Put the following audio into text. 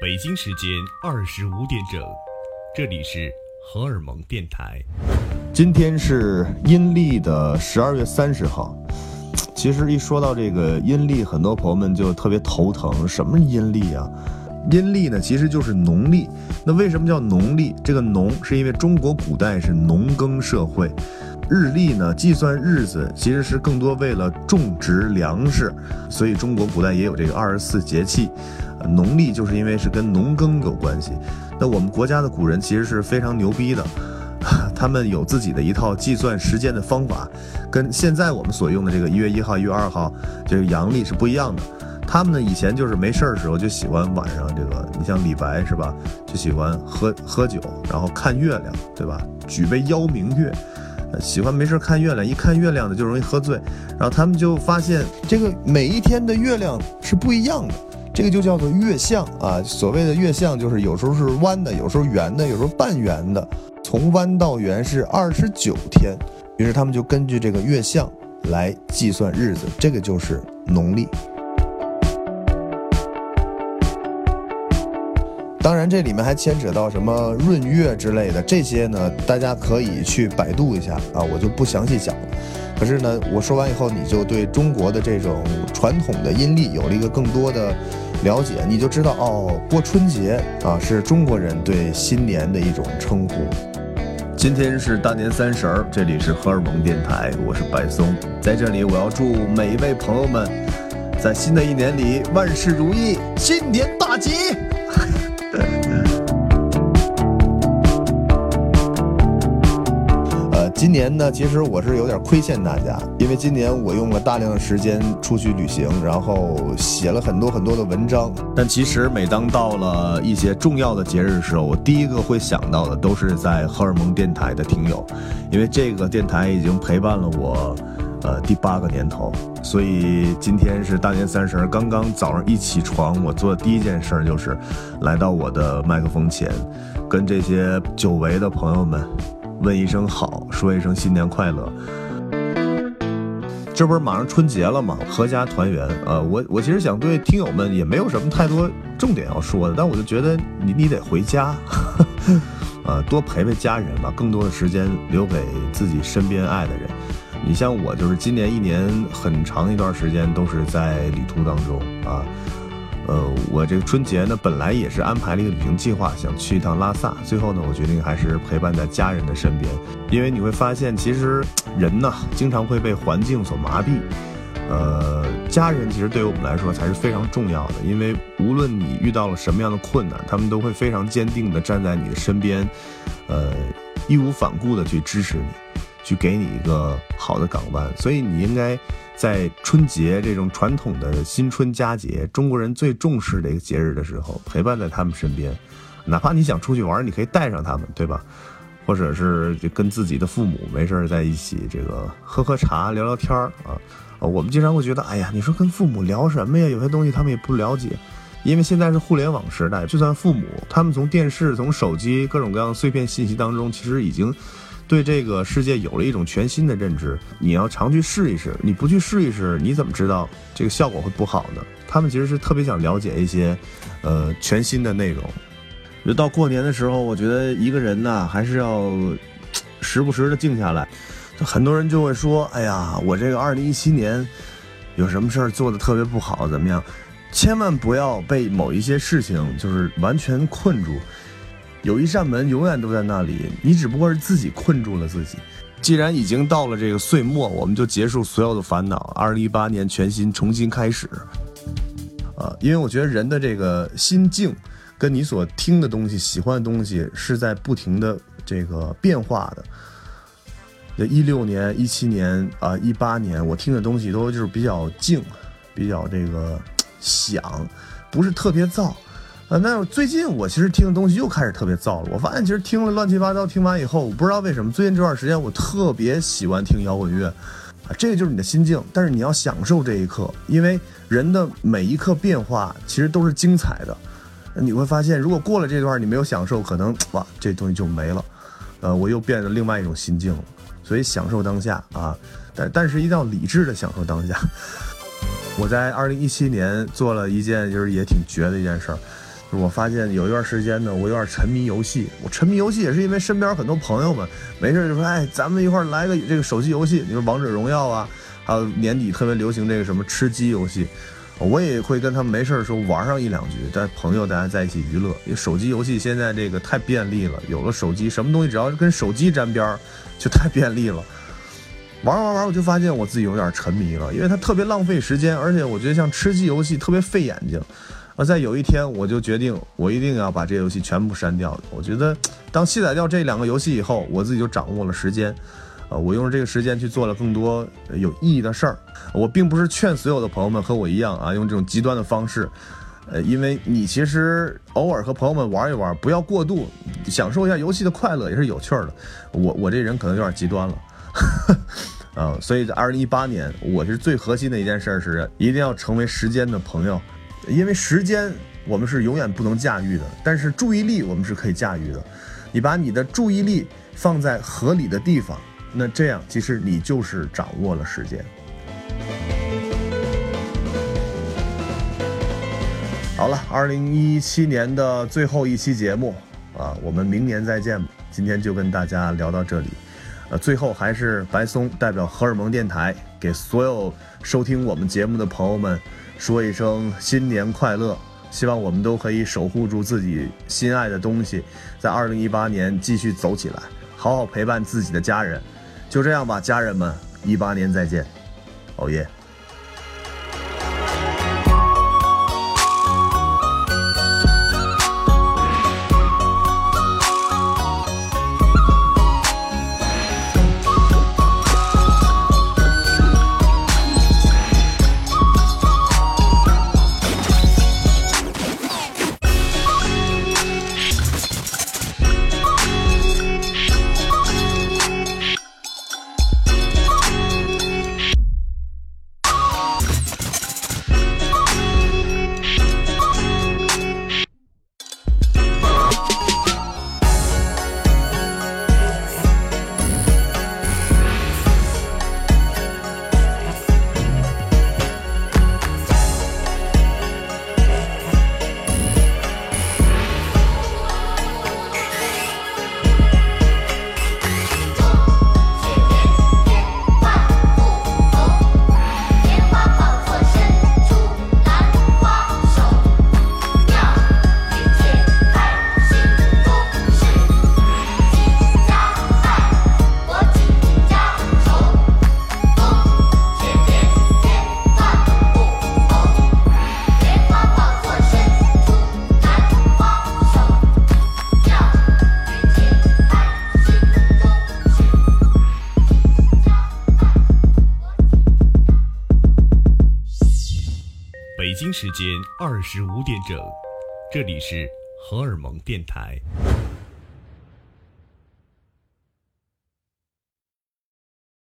北京时间二十五点整，这里是荷尔蒙电台。今天是阴历的十二月三十号。其实一说到这个阴历，很多朋友们就特别头疼。什么阴历啊？阴历呢，其实就是农历。那为什么叫农历？这个农是因为中国古代是农耕社会，日历呢计算日子其实是更多为了种植粮食，所以中国古代也有这个二十四节气。农历就是因为是跟农耕有关系。那我们国家的古人其实是非常牛逼的，他们有自己的一套计算时间的方法，跟现在我们所用的这个一月一号、一月二号这个阳历是不一样的。他们呢以前就是没事儿的时候就喜欢晚上这个，你像李白是吧，就喜欢喝喝酒，然后看月亮，对吧？举杯邀明月，喜欢没事看月亮，一看月亮呢就容易喝醉，然后他们就发现这个每一天的月亮是不一样的。这个就叫做月相啊，所谓的月相就是有时候是弯的，有时候圆的，有时候半圆的，从弯到圆是二十九天。于是他们就根据这个月相来计算日子，这个就是农历。当然，这里面还牵扯到什么闰月之类的，这些呢，大家可以去百度一下啊，我就不详细讲了。可是呢，我说完以后，你就对中国的这种传统的阴历有了一个更多的了解，你就知道哦，过春节啊是中国人对新年的一种称呼。今天是大年三十儿，这里是荷尔蒙电台，我是白松，在这里我要祝每一位朋友们在新的一年里万事如意，新年大吉。今年呢，其实我是有点亏欠大家，因为今年我用了大量的时间出去旅行，然后写了很多很多的文章。但其实每当到了一些重要的节日的时候，我第一个会想到的都是在荷尔蒙电台的听友，因为这个电台已经陪伴了我，呃，第八个年头。所以今天是大年三十，刚刚早上一起床，我做的第一件事就是来到我的麦克风前，跟这些久违的朋友们。问一声好，说一声新年快乐。这不是马上春节了吗？阖家团圆。呃，我我其实想对听友们也没有什么太多重点要说的，但我就觉得你你得回家，呃，多陪陪家人吧，更多的时间留给自己身边爱的人。你像我，就是今年一年很长一段时间都是在旅途当中啊。呃我这个春节呢，本来也是安排了一个旅行计划，想去一趟拉萨。最后呢，我决定还是陪伴在家人的身边，因为你会发现，其实人呢，经常会被环境所麻痹。呃，家人其实对于我们来说才是非常重要的，因为无论你遇到了什么样的困难，他们都会非常坚定地站在你的身边，呃，义无反顾地去支持你，去给你一个好的港湾。所以你应该。在春节这种传统的新春佳节，中国人最重视的一个节日的时候，陪伴在他们身边，哪怕你想出去玩，你可以带上他们，对吧？或者是跟自己的父母没事在一起，这个喝喝茶、聊聊天儿啊。我们经常会觉得，哎呀，你说跟父母聊什么呀？有些东西他们也不了解，因为现在是互联网时代，就算父母，他们从电视、从手机各种各样碎片信息当中，其实已经。对这个世界有了一种全新的认知，你要常去试一试。你不去试一试，你怎么知道这个效果会不好呢？他们其实是特别想了解一些，呃，全新的内容。就到过年的时候，我觉得一个人呢，还是要时不时的静下来。很多人就会说：“哎呀，我这个二零一七年有什么事儿做的特别不好，怎么样？”千万不要被某一些事情就是完全困住。有一扇门永远都在那里，你只不过是自己困住了自己。既然已经到了这个岁末，我们就结束所有的烦恼，二零一八年全新重新开始。啊，因为我觉得人的这个心境，跟你所听的东西、喜欢的东西是在不停的这个变化的。那一六年、一七年啊，一八年，我听的东西都就是比较静，比较这个响，不是特别燥。啊，那最近我其实听的东西又开始特别燥了。我发现其实听了乱七八糟，听完以后，我不知道为什么最近这段时间我特别喜欢听摇滚乐，啊，这个就是你的心境。但是你要享受这一刻，因为人的每一刻变化其实都是精彩的。你会发现，如果过了这段你没有享受，可能哇，这东西就没了。呃，我又变了另外一种心境了。所以享受当下啊，但但是一定要理智的享受当下。我在二零一七年做了一件就是也挺绝的一件事儿，我发现有一段时间呢，我有点沉迷游戏。我沉迷游戏也是因为身边很多朋友们没事就说，哎，咱们一块来个这个手机游戏，你说王者荣耀啊，还有年底特别流行这个什么吃鸡游戏，我也会跟他们没事的时候玩上一两局，但朋友大家在一起娱乐。因为手机游戏现在这个太便利了，有了手机，什么东西只要是跟手机沾边，就太便利了。玩玩玩，我就发现我自己有点沉迷了，因为它特别浪费时间，而且我觉得像吃鸡游戏特别费眼睛。而在有一天，我就决定，我一定要把这些游戏全部删掉。我觉得，当卸载掉这两个游戏以后，我自己就掌握了时间，呃，我用这个时间去做了更多有意义的事儿。我并不是劝所有的朋友们和我一样啊，用这种极端的方式，呃，因为你其实偶尔和朋友们玩一玩，不要过度，享受一下游戏的快乐也是有趣的。我我这人可能有点极端了。啊，所以在二零一八年，我是最核心的一件事是，一定要成为时间的朋友，因为时间我们是永远不能驾驭的，但是注意力我们是可以驾驭的。你把你的注意力放在合理的地方，那这样其实你就是掌握了时间。好了，二零一七年的最后一期节目啊，我们明年再见。今天就跟大家聊到这里。呃，最后还是白松代表荷尔蒙电台给所有收听我们节目的朋友们说一声新年快乐，希望我们都可以守护住自己心爱的东西，在二零一八年继续走起来，好好陪伴自己的家人。就这样吧，家人们，一八年再见，哦耶。北京时间二十五点整，这里是荷尔蒙电台。